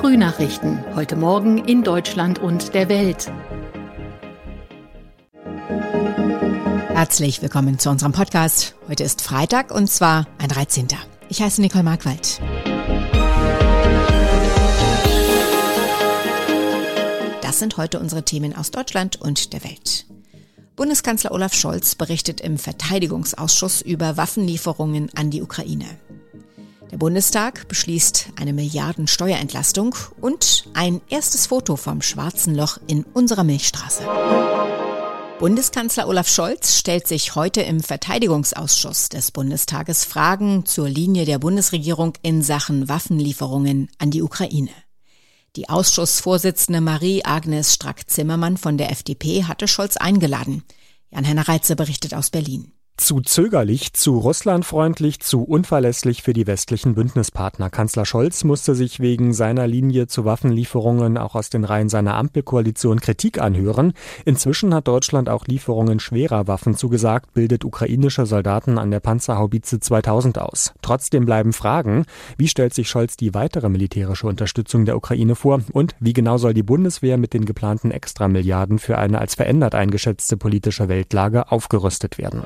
Frühnachrichten. Heute Morgen in Deutschland und der Welt. Herzlich willkommen zu unserem Podcast. Heute ist Freitag und zwar ein 13. Ich heiße Nicole Markwald. Das sind heute unsere Themen aus Deutschland und der Welt. Bundeskanzler Olaf Scholz berichtet im Verteidigungsausschuss über Waffenlieferungen an die Ukraine. Der Bundestag beschließt eine Milliarden Steuerentlastung und ein erstes Foto vom schwarzen Loch in unserer Milchstraße. Bundeskanzler Olaf Scholz stellt sich heute im Verteidigungsausschuss des Bundestages Fragen zur Linie der Bundesregierung in Sachen Waffenlieferungen an die Ukraine. Die Ausschussvorsitzende Marie-Agnes Strack-Zimmermann von der FDP hatte Scholz eingeladen. Jan-Henner Reitze berichtet aus Berlin. Zu zögerlich, zu russlandfreundlich, zu unverlässlich für die westlichen Bündnispartner. Kanzler Scholz musste sich wegen seiner Linie zu Waffenlieferungen auch aus den Reihen seiner Ampelkoalition Kritik anhören. Inzwischen hat Deutschland auch Lieferungen schwerer Waffen zugesagt, bildet ukrainische Soldaten an der Panzerhaubitze 2000 aus. Trotzdem bleiben Fragen. Wie stellt sich Scholz die weitere militärische Unterstützung der Ukraine vor? Und wie genau soll die Bundeswehr mit den geplanten Extramilliarden für eine als verändert eingeschätzte politische Weltlage aufgerüstet werden?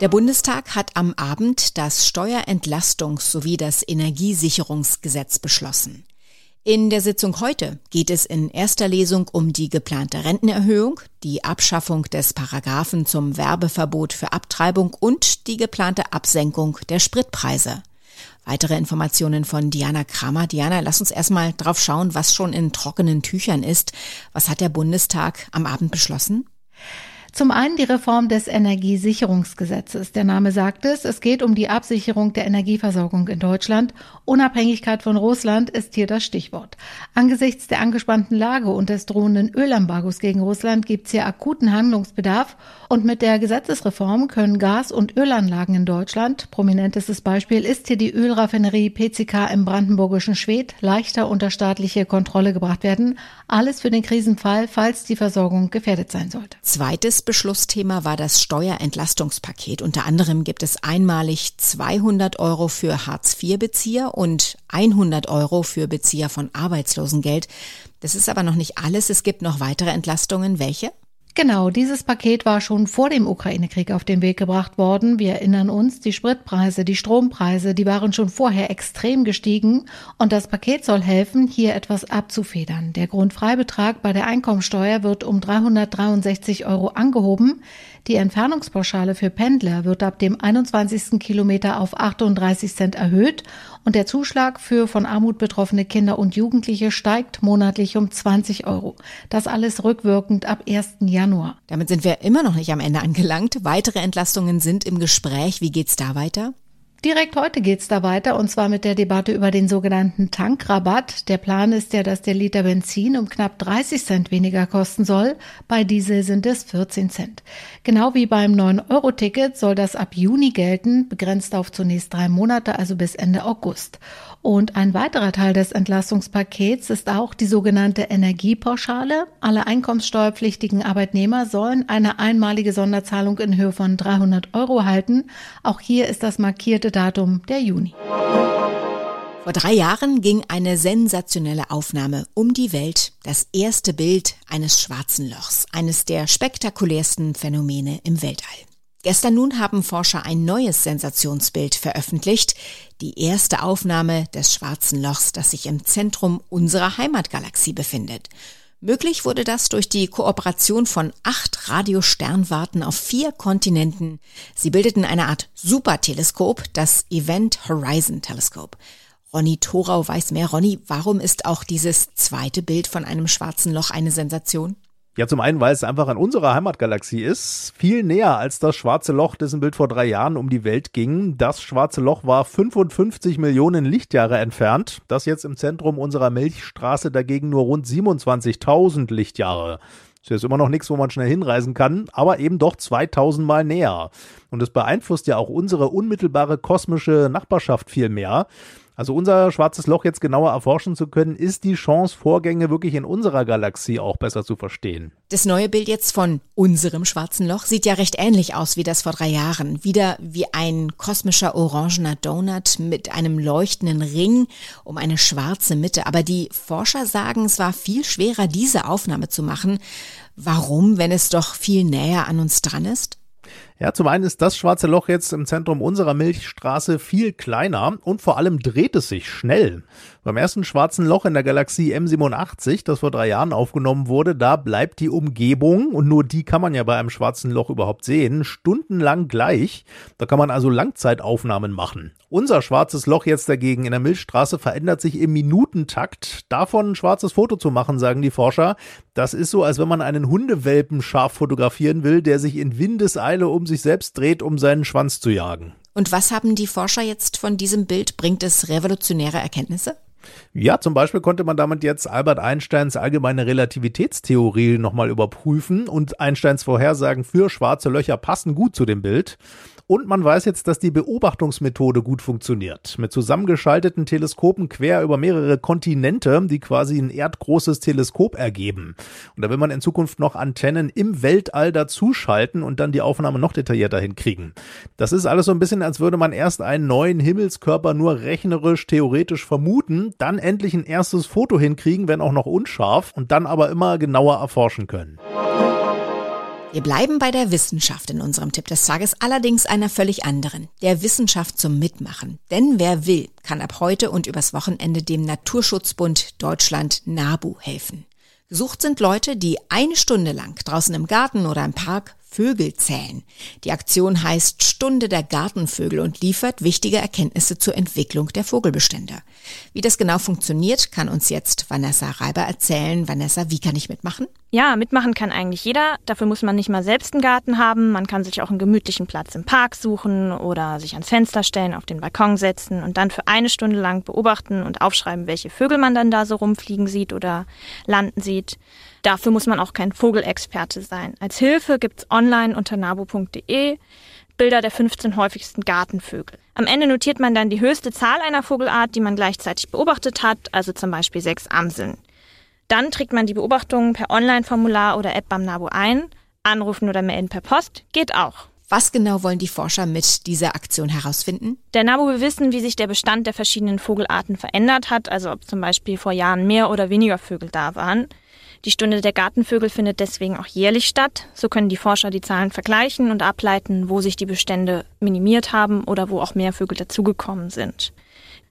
Der Bundestag hat am Abend das Steuerentlastungs- sowie das Energiesicherungsgesetz beschlossen. In der Sitzung heute geht es in erster Lesung um die geplante Rentenerhöhung, die Abschaffung des Paragraphen zum Werbeverbot für Abtreibung und die geplante Absenkung der Spritpreise. Weitere Informationen von Diana Kramer. Diana, lass uns erstmal drauf schauen, was schon in trockenen Tüchern ist. Was hat der Bundestag am Abend beschlossen? Zum einen die Reform des Energiesicherungsgesetzes. Der Name sagt es, es geht um die Absicherung der Energieversorgung in Deutschland. Unabhängigkeit von Russland ist hier das Stichwort. Angesichts der angespannten Lage und des drohenden Ölembargos gegen Russland gibt es hier akuten Handlungsbedarf. Und mit der Gesetzesreform können Gas- und Ölanlagen in Deutschland, prominentestes Beispiel ist hier die Ölraffinerie PCK im brandenburgischen Schwedt, leichter unter staatliche Kontrolle gebracht werden. Alles für den Krisenfall, falls die Versorgung gefährdet sein sollte. Zweites Beschlussthema war das Steuerentlastungspaket. Unter anderem gibt es einmalig 200 Euro für Hartz-IV-Bezieher und 100 Euro für Bezieher von Arbeitslosengeld. Das ist aber noch nicht alles. Es gibt noch weitere Entlastungen. Welche? Genau, dieses Paket war schon vor dem Ukraine-Krieg auf den Weg gebracht worden. Wir erinnern uns, die Spritpreise, die Strompreise, die waren schon vorher extrem gestiegen und das Paket soll helfen, hier etwas abzufedern. Der Grundfreibetrag bei der Einkommensteuer wird um 363 Euro angehoben. Die Entfernungspauschale für Pendler wird ab dem 21. Kilometer auf 38 Cent erhöht und der Zuschlag für von Armut betroffene Kinder und Jugendliche steigt monatlich um 20 Euro. Das alles rückwirkend ab 1. Januar. Damit sind wir immer noch nicht am Ende angelangt. Weitere Entlastungen sind im Gespräch. Wie geht's da weiter? Direkt heute geht's da weiter und zwar mit der Debatte über den sogenannten Tankrabatt. Der Plan ist ja, dass der Liter Benzin um knapp 30 Cent weniger kosten soll. Bei Diesel sind es 14 Cent. Genau wie beim 9-Euro-Ticket soll das ab Juni gelten, begrenzt auf zunächst drei Monate, also bis Ende August. Und ein weiterer Teil des Entlastungspakets ist auch die sogenannte Energiepauschale. Alle einkommenssteuerpflichtigen Arbeitnehmer sollen eine einmalige Sonderzahlung in Höhe von 300 Euro halten. Auch hier ist das markierte Datum der Juni. Vor drei Jahren ging eine sensationelle Aufnahme um die Welt, das erste Bild eines schwarzen Lochs, eines der spektakulärsten Phänomene im Weltall. Gestern nun haben Forscher ein neues Sensationsbild veröffentlicht, die erste Aufnahme des schwarzen Lochs, das sich im Zentrum unserer Heimatgalaxie befindet. Möglich wurde das durch die Kooperation von acht Radiosternwarten auf vier Kontinenten. Sie bildeten eine Art Superteleskop, das Event Horizon Telescope. Ronny Thorau weiß mehr. Ronny, warum ist auch dieses zweite Bild von einem schwarzen Loch eine Sensation? Ja, zum einen, weil es einfach an unserer Heimatgalaxie ist, viel näher als das schwarze Loch, dessen Bild vor drei Jahren um die Welt ging. Das schwarze Loch war 55 Millionen Lichtjahre entfernt, das jetzt im Zentrum unserer Milchstraße dagegen nur rund 27.000 Lichtjahre. Das ist jetzt immer noch nichts, wo man schnell hinreisen kann, aber eben doch 2000 Mal näher. Und es beeinflusst ja auch unsere unmittelbare kosmische Nachbarschaft viel mehr. Also unser schwarzes Loch jetzt genauer erforschen zu können, ist die Chance, Vorgänge wirklich in unserer Galaxie auch besser zu verstehen. Das neue Bild jetzt von unserem schwarzen Loch sieht ja recht ähnlich aus wie das vor drei Jahren. Wieder wie ein kosmischer orangener Donut mit einem leuchtenden Ring um eine schwarze Mitte. Aber die Forscher sagen, es war viel schwerer, diese Aufnahme zu machen. Warum, wenn es doch viel näher an uns dran ist? Ja, zum einen ist das schwarze Loch jetzt im Zentrum unserer Milchstraße viel kleiner und vor allem dreht es sich schnell. Beim ersten schwarzen Loch in der Galaxie M87, das vor drei Jahren aufgenommen wurde, da bleibt die Umgebung, und nur die kann man ja bei einem schwarzen Loch überhaupt sehen, stundenlang gleich. Da kann man also Langzeitaufnahmen machen. Unser schwarzes Loch jetzt dagegen in der Milchstraße verändert sich im Minutentakt. Davon ein schwarzes Foto zu machen, sagen die Forscher, das ist so, als wenn man einen Hundewelpen scharf fotografieren will, der sich in Windeseile um sich selbst dreht, um seinen Schwanz zu jagen. Und was haben die Forscher jetzt von diesem Bild? Bringt es revolutionäre Erkenntnisse? Ja, zum Beispiel konnte man damit jetzt Albert Einsteins allgemeine Relativitätstheorie nochmal überprüfen und Einsteins Vorhersagen für schwarze Löcher passen gut zu dem Bild. Und man weiß jetzt, dass die Beobachtungsmethode gut funktioniert. Mit zusammengeschalteten Teleskopen quer über mehrere Kontinente, die quasi ein erdgroßes Teleskop ergeben. Und da will man in Zukunft noch Antennen im Weltall dazuschalten und dann die Aufnahme noch detaillierter hinkriegen. Das ist alles so ein bisschen, als würde man erst einen neuen Himmelskörper nur rechnerisch, theoretisch vermuten, dann endlich ein erstes Foto hinkriegen, wenn auch noch unscharf, und dann aber immer genauer erforschen können. Wir bleiben bei der Wissenschaft in unserem Tipp des Tages, allerdings einer völlig anderen, der Wissenschaft zum Mitmachen. Denn wer will, kann ab heute und übers Wochenende dem Naturschutzbund Deutschland NABU helfen. Gesucht sind Leute, die eine Stunde lang draußen im Garten oder im Park Vögel zählen. Die Aktion heißt Stunde der Gartenvögel und liefert wichtige Erkenntnisse zur Entwicklung der Vogelbestände. Wie das genau funktioniert, kann uns jetzt Vanessa Reiber erzählen. Vanessa, wie kann ich mitmachen? Ja, mitmachen kann eigentlich jeder. Dafür muss man nicht mal selbst einen Garten haben. Man kann sich auch einen gemütlichen Platz im Park suchen oder sich ans Fenster stellen, auf den Balkon setzen und dann für eine Stunde lang beobachten und aufschreiben, welche Vögel man dann da so rumfliegen sieht oder landen sieht. Dafür muss man auch kein Vogelexperte sein. Als Hilfe gibt's online unter nabo.de Bilder der 15 häufigsten Gartenvögel. Am Ende notiert man dann die höchste Zahl einer Vogelart, die man gleichzeitig beobachtet hat, also zum Beispiel sechs Amseln. Dann trägt man die Beobachtungen per Online-Formular oder App beim Nabo ein. Anrufen oder melden per Post geht auch. Was genau wollen die Forscher mit dieser Aktion herausfinden? Der NABU will wissen, wie sich der Bestand der verschiedenen Vogelarten verändert hat, also ob zum Beispiel vor Jahren mehr oder weniger Vögel da waren. Die Stunde der Gartenvögel findet deswegen auch jährlich statt. So können die Forscher die Zahlen vergleichen und ableiten, wo sich die Bestände minimiert haben oder wo auch mehr Vögel dazugekommen sind.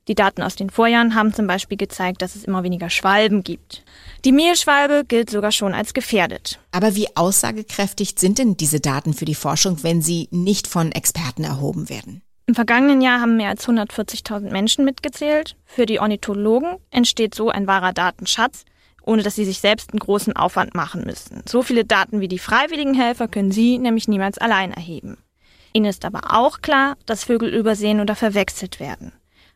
Die Daten aus den Vorjahren haben zum Beispiel gezeigt, dass es immer weniger Schwalben gibt. Die Mehlschwalbe gilt sogar schon als gefährdet. Aber wie aussagekräftig sind denn diese Daten für die Forschung, wenn sie nicht von Experten erhoben werden? Im vergangenen Jahr haben mehr als 140.000 Menschen mitgezählt. Für die Ornithologen entsteht so ein wahrer Datenschatz, ohne dass sie sich selbst einen großen Aufwand machen müssen. So viele Daten wie die freiwilligen Helfer können sie nämlich niemals allein erheben. Ihnen ist aber auch klar, dass Vögel übersehen oder verwechselt werden.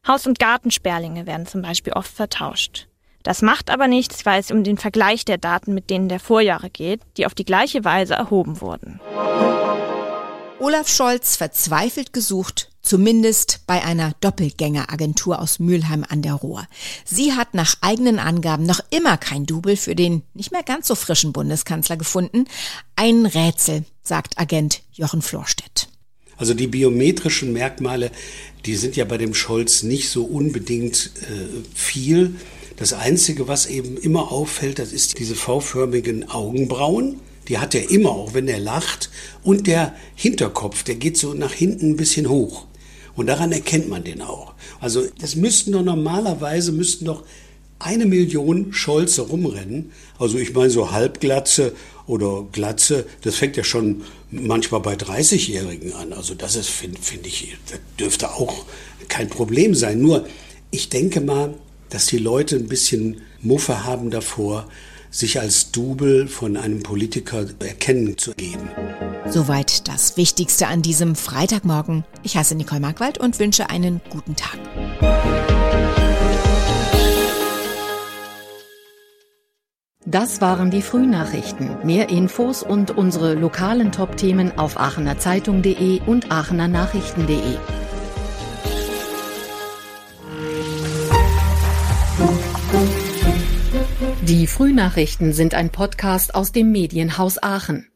Haus- und Gartensperlinge werden zum Beispiel oft vertauscht. Das macht aber nichts, weil es um den Vergleich der Daten mit denen der Vorjahre geht, die auf die gleiche Weise erhoben wurden. Olaf Scholz verzweifelt gesucht, zumindest bei einer Doppelgängeragentur aus Mülheim an der Ruhr. Sie hat nach eigenen Angaben noch immer kein Double für den nicht mehr ganz so frischen Bundeskanzler gefunden. Ein Rätsel, sagt Agent Jochen Florstedt. Also die biometrischen Merkmale, die sind ja bei dem Scholz nicht so unbedingt äh, viel. Das Einzige, was eben immer auffällt, das ist diese V-förmigen Augenbrauen die hat er immer, auch wenn er lacht. Und der Hinterkopf, der geht so nach hinten ein bisschen hoch. Und daran erkennt man den auch. Also das müssten doch normalerweise, müssten doch eine Million Scholze rumrennen. Also ich meine so Halbglatze oder Glatze, das fängt ja schon manchmal bei 30-Jährigen an. Also das ist, finde find ich, das dürfte auch kein Problem sein. Nur ich denke mal, dass die Leute ein bisschen Muffe haben davor, sich als Double von einem Politiker erkennen zu geben. Soweit das Wichtigste an diesem Freitagmorgen. Ich heiße Nicole Markwald und wünsche einen guten Tag. Das waren die Frühnachrichten. Mehr Infos und unsere lokalen Top-Themen auf aachenerzeitung.de und aachenernachrichten.de. Die Frühnachrichten sind ein Podcast aus dem Medienhaus Aachen.